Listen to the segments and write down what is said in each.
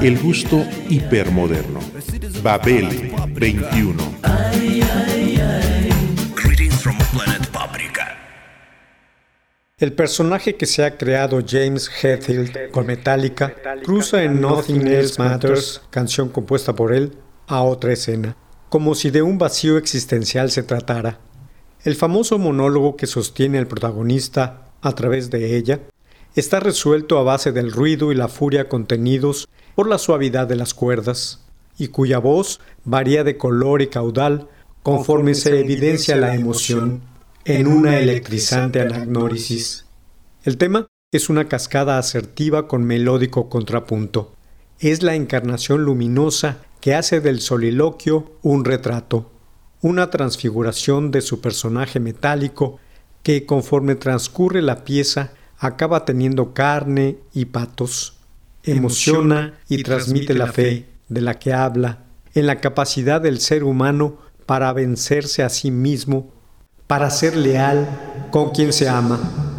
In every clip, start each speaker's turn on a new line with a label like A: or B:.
A: El gusto hipermoderno. Babel 21.
B: Greetings from planet Paprika.
C: El personaje que se ha creado James Hetfield con Metallica cruza en Nothing Else Matters, canción compuesta por él, a otra escena, como si de un vacío existencial se tratara. El famoso monólogo que sostiene al protagonista a través de ella está resuelto a base del ruido y la furia contenidos por la suavidad de las cuerdas, y cuya voz varía de color y caudal conforme se evidencia la emoción en una electrizante anagnórisis. El tema es una cascada asertiva con melódico contrapunto. Es la encarnación luminosa que hace del soliloquio un retrato, una transfiguración de su personaje metálico que conforme transcurre la pieza acaba teniendo carne y patos emociona y transmite la fe de la que habla en la capacidad del ser humano para vencerse a sí mismo, para ser leal con quien se ama.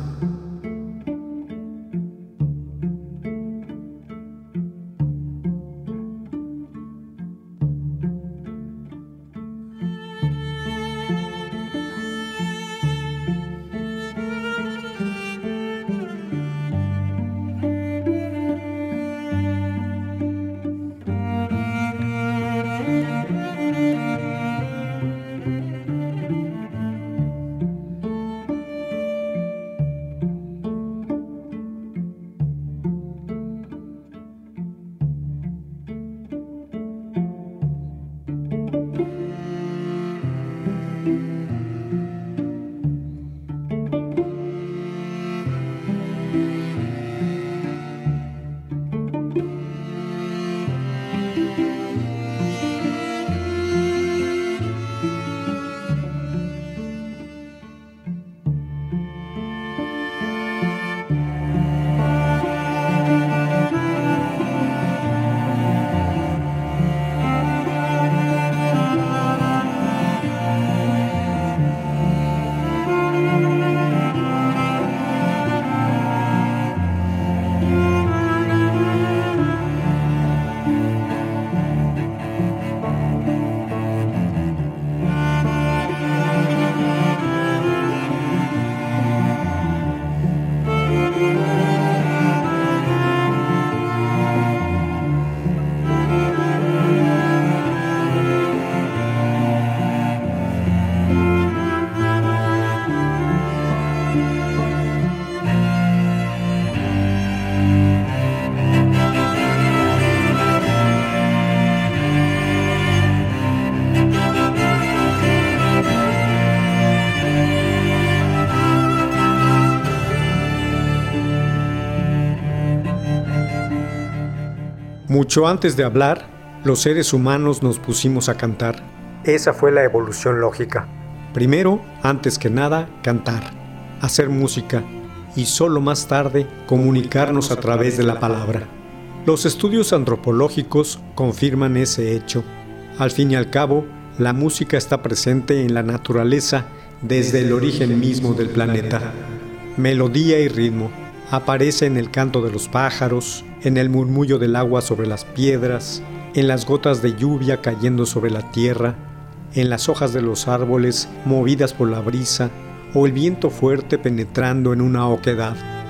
C: Mucho antes de hablar, los seres humanos nos pusimos a cantar. Esa fue la evolución lógica. Primero, antes que nada, cantar, hacer música y solo más tarde comunicarnos a través de la palabra. Los estudios antropológicos confirman ese hecho. Al fin y al cabo, la música está presente en la naturaleza desde el origen mismo del planeta. Melodía y ritmo aparece en el canto de los pájaros, en el murmullo del agua sobre las piedras, en las gotas de lluvia cayendo sobre la tierra, en las hojas de los árboles movidas por la brisa o el viento fuerte penetrando en una oquedad.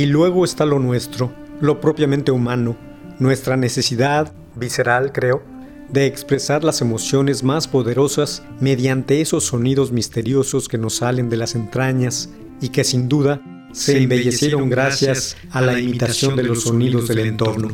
C: Y luego está lo nuestro, lo propiamente humano, nuestra necesidad, visceral creo, de expresar las emociones más poderosas mediante esos sonidos misteriosos que nos salen de las entrañas y que sin duda se embellecieron gracias a la imitación de los sonidos del entorno.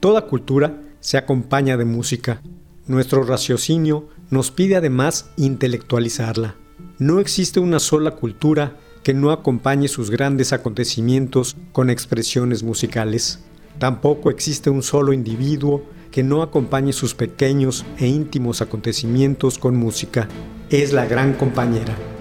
C: Toda cultura se acompaña de música. Nuestro raciocinio nos pide además intelectualizarla. No existe una sola cultura que no acompañe sus grandes acontecimientos con expresiones musicales. Tampoco existe un solo individuo que no acompañe sus pequeños e íntimos acontecimientos con música. Es la gran compañera.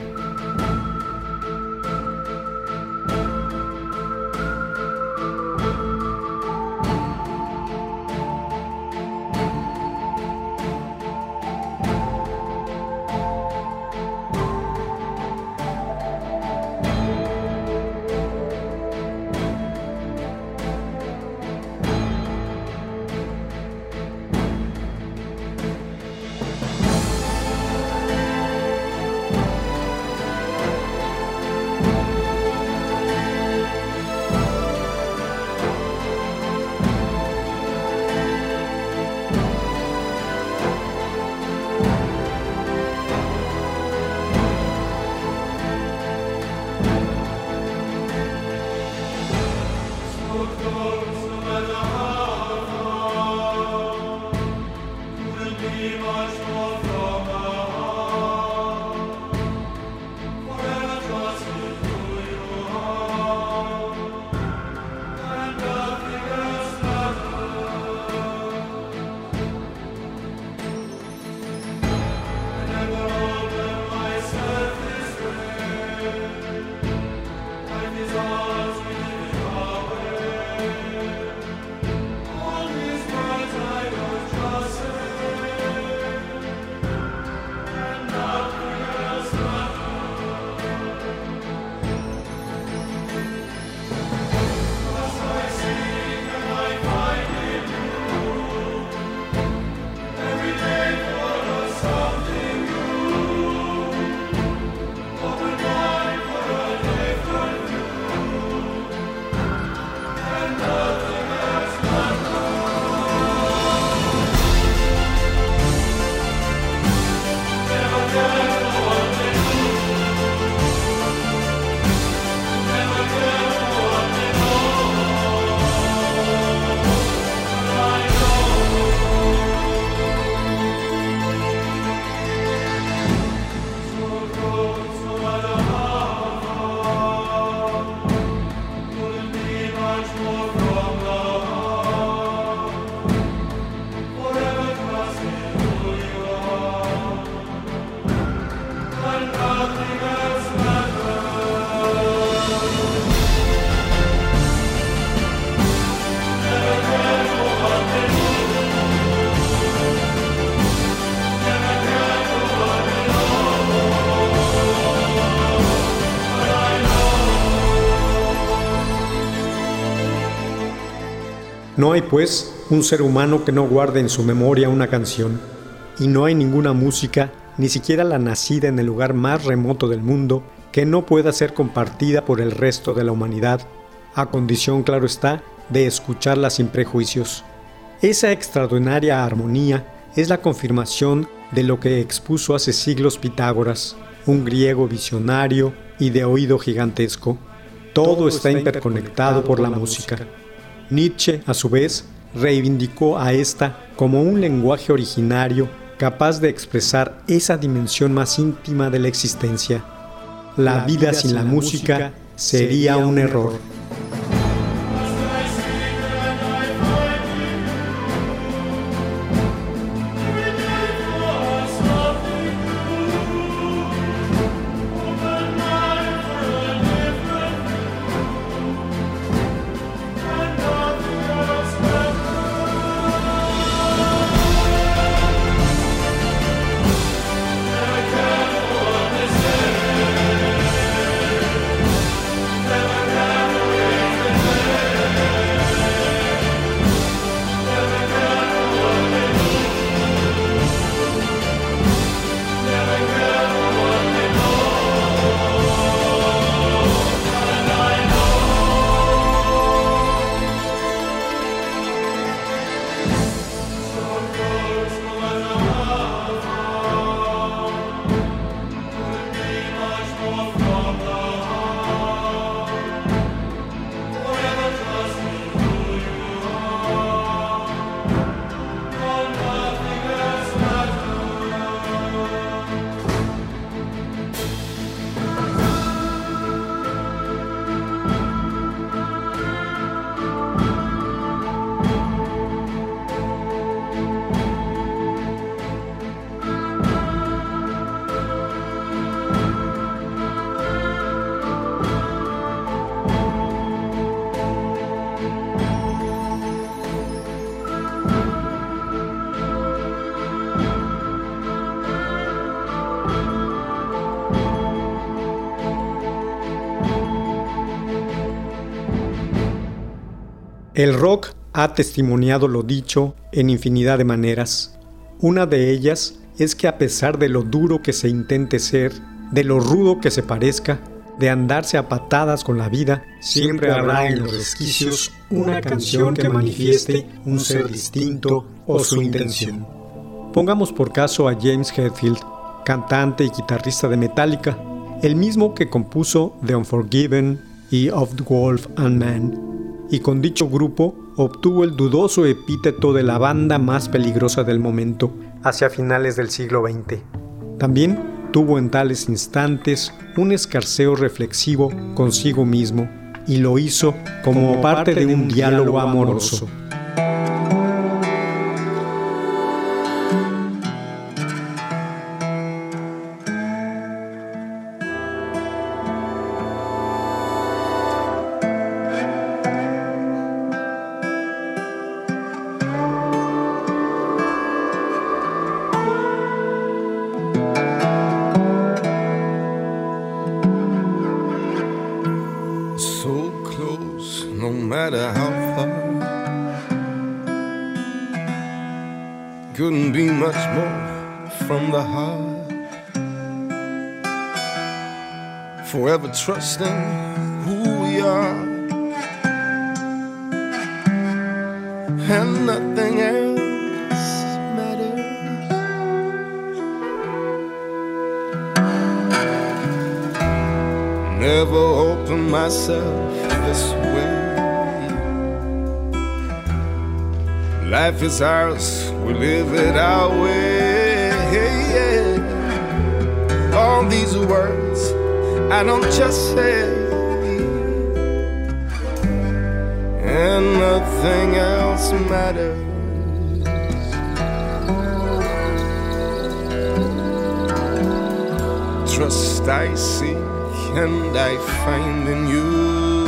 C: No hay, pues, un ser humano que no guarde en su memoria una canción, y no hay ninguna música, ni siquiera la nacida en el lugar más remoto del mundo, que no pueda ser compartida por el resto de la humanidad, a condición, claro está, de escucharla sin prejuicios. Esa extraordinaria armonía es la confirmación de lo que expuso hace siglos Pitágoras, un griego visionario y de oído gigantesco. Todo está interconectado por la música. Nietzsche, a su vez, reivindicó a esta como un lenguaje originario capaz de expresar esa dimensión más íntima de la existencia. La, vida, sin la, música sería un error. El rock ha testimoniado lo dicho en infinidad de maneras. Una de ellas es que a pesar de lo duro que se intente ser, de lo rudo que se parezca, de andarse a patadas con la vida, siempre habrá en los resquicios una canción que manifieste un ser distinto o su intención. Pongamos por caso a James Hetfield, cantante y guitarrista de Metallica, el mismo que compuso The Unforgiven y Of the Wolf and Man, y con dicho grupo obtuvo el dudoso epíteto de la banda más peligrosa del momento, hacia finales del siglo XX. También tuvo en tales instantes un escarceo reflexivo consigo mismo y lo hizo como parte de un diálogo amoroso.
D: Trusting who we are, and nothing else matters. Never open myself this way. Life is ours, we live it our way. All these words I don't just say, and nothing else matters. Trust I seek and I find in you.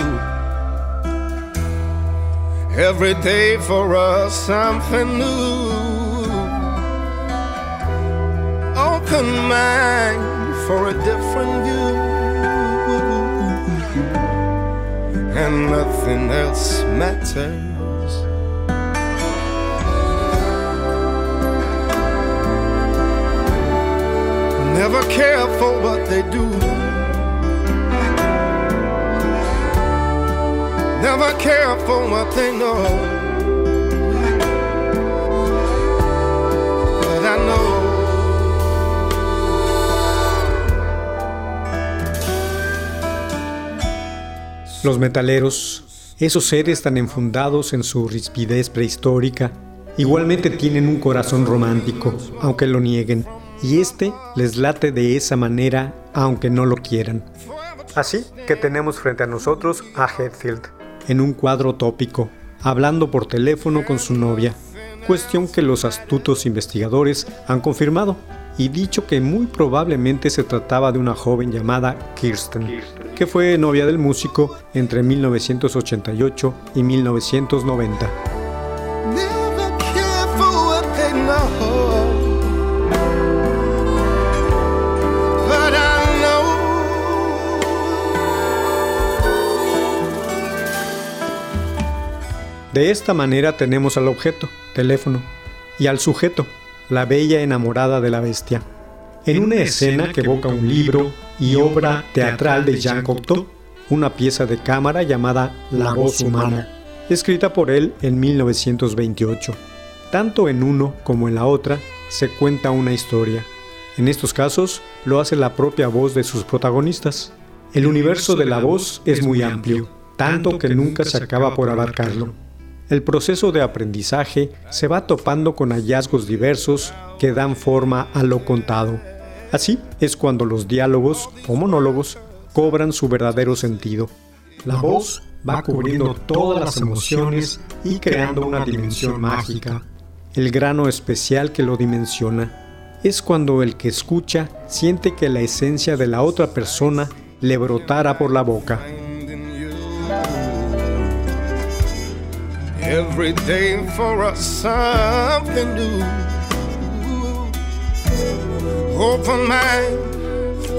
D: Every day for us something new. Open mind for a different view. And nothing else matters. Never care for what they do. Never care for what they know.
C: Los metaleros, esos seres tan enfundados en su rispidez prehistórica, igualmente tienen un corazón romántico, aunque lo nieguen, y este les late de esa manera, aunque no lo quieran. Así que tenemos frente a nosotros a Hetfield, en un cuadro tópico, hablando por teléfono con su novia, cuestión que los astutos investigadores han confirmado y dicho que muy probablemente se trataba de una joven llamada Kirsten, que fue novia del músico entre 1988 y 1990. De esta manera tenemos al objeto, teléfono, y al sujeto, la bella enamorada de la bestia, en una escena que evoca un libro y obra teatral de Jean Cocteau, una pieza de cámara llamada La voz humana, escrita por él en 1928. Tanto en uno como en la otra se cuenta una historia. En estos casos lo hace la propia voz de sus protagonistas. El universo de la voz es muy amplio, tanto que nunca se acaba por abarcarlo el proceso de aprendizaje se va topando con hallazgos diversos que dan forma a lo contado. Así es cuando los diálogos o monólogos cobran su verdadero sentido. La voz va cubriendo todas las emociones y creando una dimensión mágica. El grano especial que lo dimensiona es cuando el que escucha siente que la esencia de la otra persona le brotara por la boca.
D: Every day for us something new. Open mind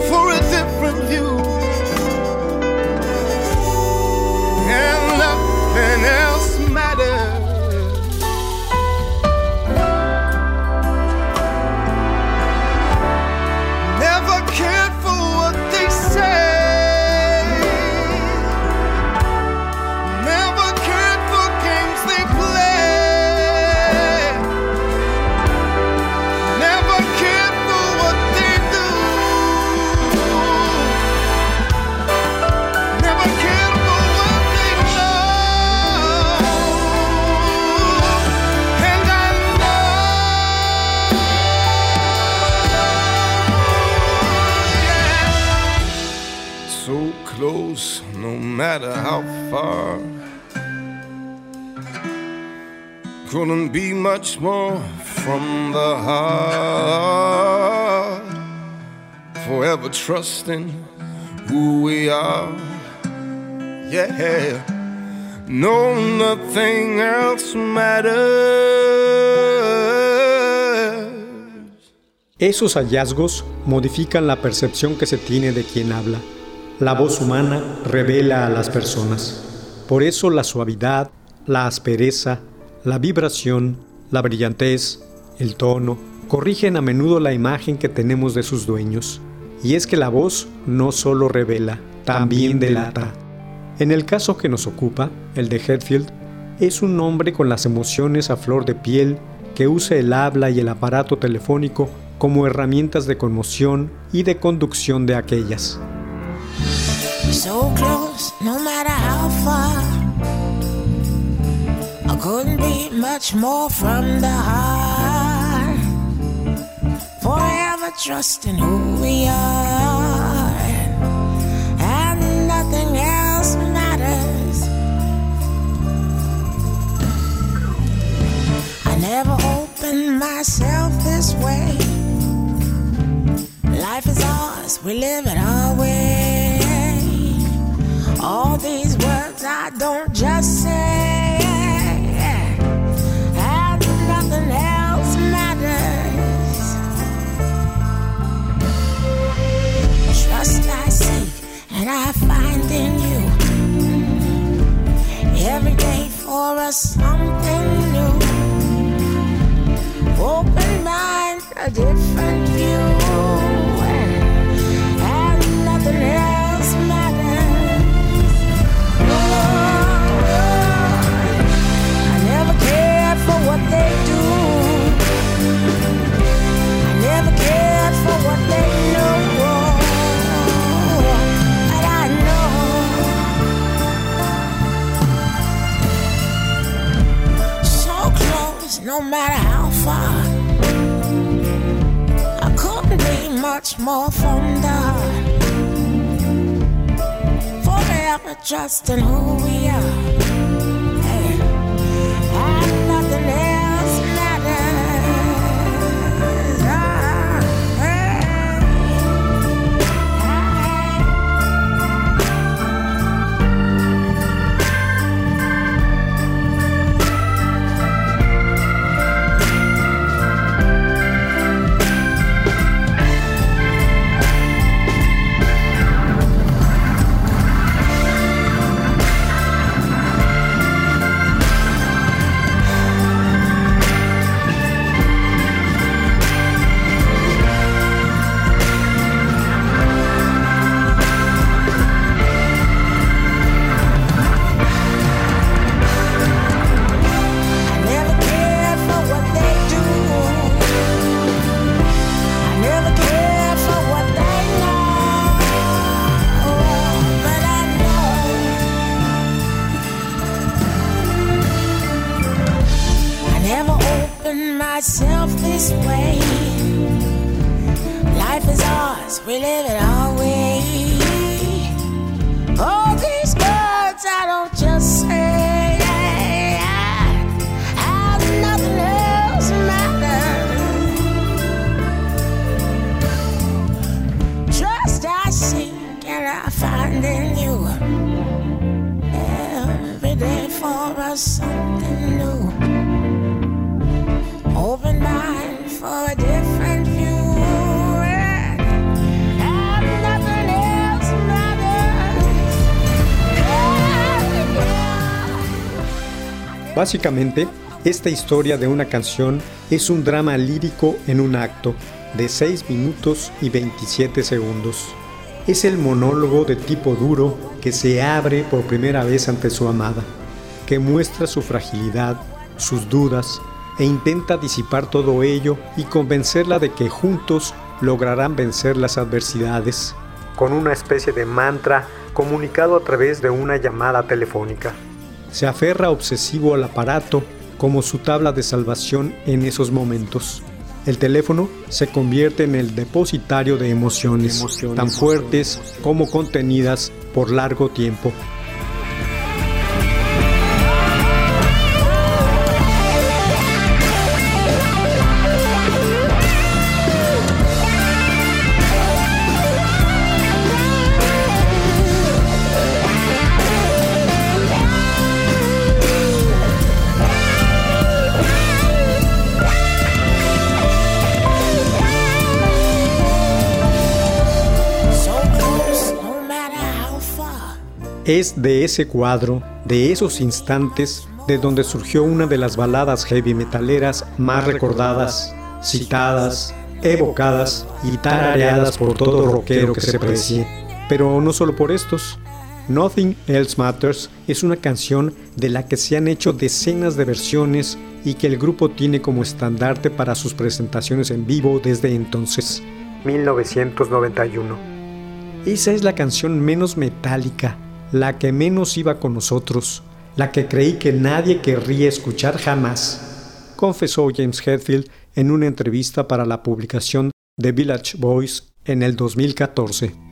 D: for a different view. And nothing else matters. Much more from the heart. Forever trusting who we are. Yeah, no, nothing else matters.
C: Esos hallazgos modifican la percepción que se tiene de quien habla. La voz humana revela a las personas. Por eso la suavidad, la aspereza, la vibración, la brillantez, el tono, corrigen a menudo la imagen que tenemos de sus dueños. Y es que la voz no solo revela, también delata. En el caso que nos ocupa, el de Hetfield, es un hombre con las emociones a flor de piel que usa el habla y el aparato telefónico como herramientas de conmoción y de conducción de aquellas.
E: So close, no couldn't be much more from the heart. Forever trusting who we are. And nothing else matters. I never opened myself this way. Life is ours, we live it our way. All these words I don't just say, and I find in you. Every day for us something new. Open mind, a different view. Much more from the heart. Forever trusting who we are.
C: Básicamente, esta historia de una canción es un drama lírico en un acto de 6 minutos y 27 segundos. Es el monólogo de tipo duro que se abre por primera vez ante su amada, que muestra su fragilidad, sus dudas e intenta disipar todo ello y convencerla de que juntos lograrán vencer las adversidades, con una especie de mantra comunicado a través de una llamada telefónica. Se aferra obsesivo al aparato como su tabla de salvación en esos momentos. El teléfono se convierte en el depositario de emociones, tan fuertes como contenidas por largo tiempo. Es de ese cuadro, de esos instantes, de donde surgió una de las baladas heavy metaleras más recordadas, citadas, evocadas y tarareadas por todo rockero que se precie. Pero no solo por estos. Nothing Else Matters es una canción de la que se han hecho decenas de versiones y que el grupo tiene como estandarte para sus presentaciones en vivo desde entonces, 1991. Esa es la canción menos metálica, la que menos iba con nosotros, la que creí que nadie querría escuchar jamás, confesó James Hetfield en una entrevista para la publicación The Village Voice en el 2014.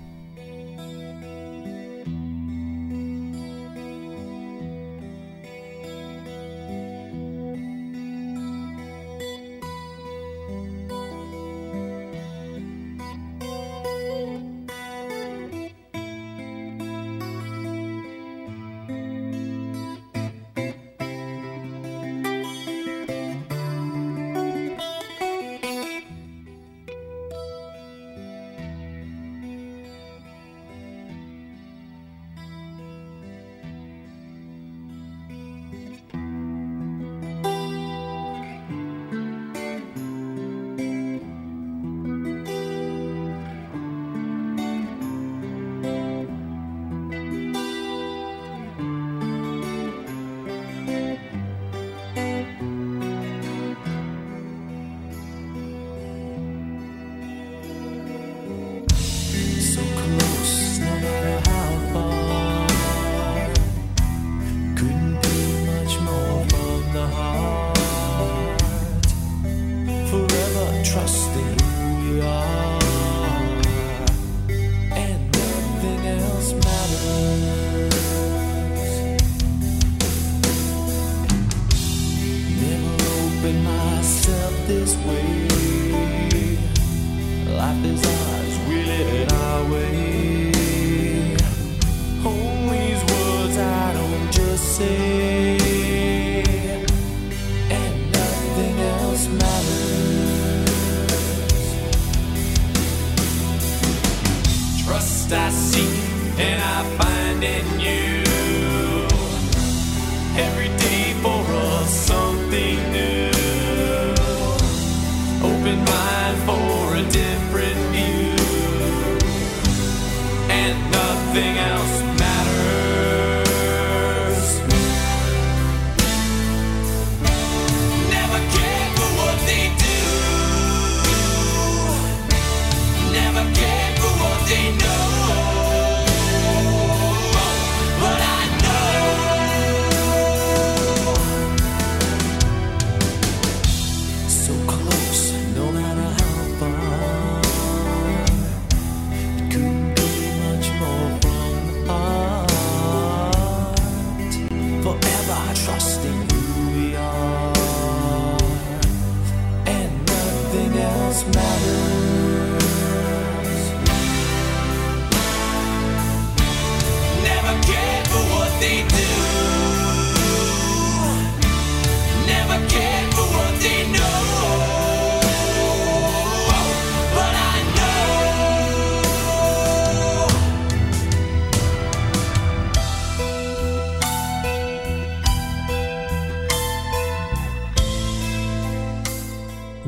C: every day for us.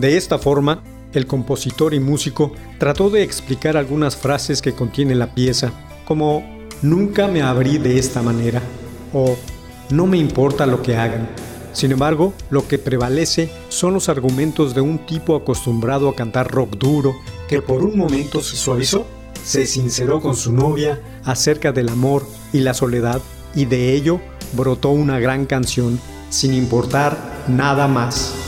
C: De esta forma, el compositor y músico trató de explicar algunas frases que contiene la pieza, como nunca me abrí de esta manera o no me importa lo que hagan. Sin embargo, lo que prevalece son los argumentos de un tipo acostumbrado a cantar rock duro que por un momento se suavizó, se sinceró con su novia acerca del amor y la soledad y de ello brotó una gran canción sin importar nada más.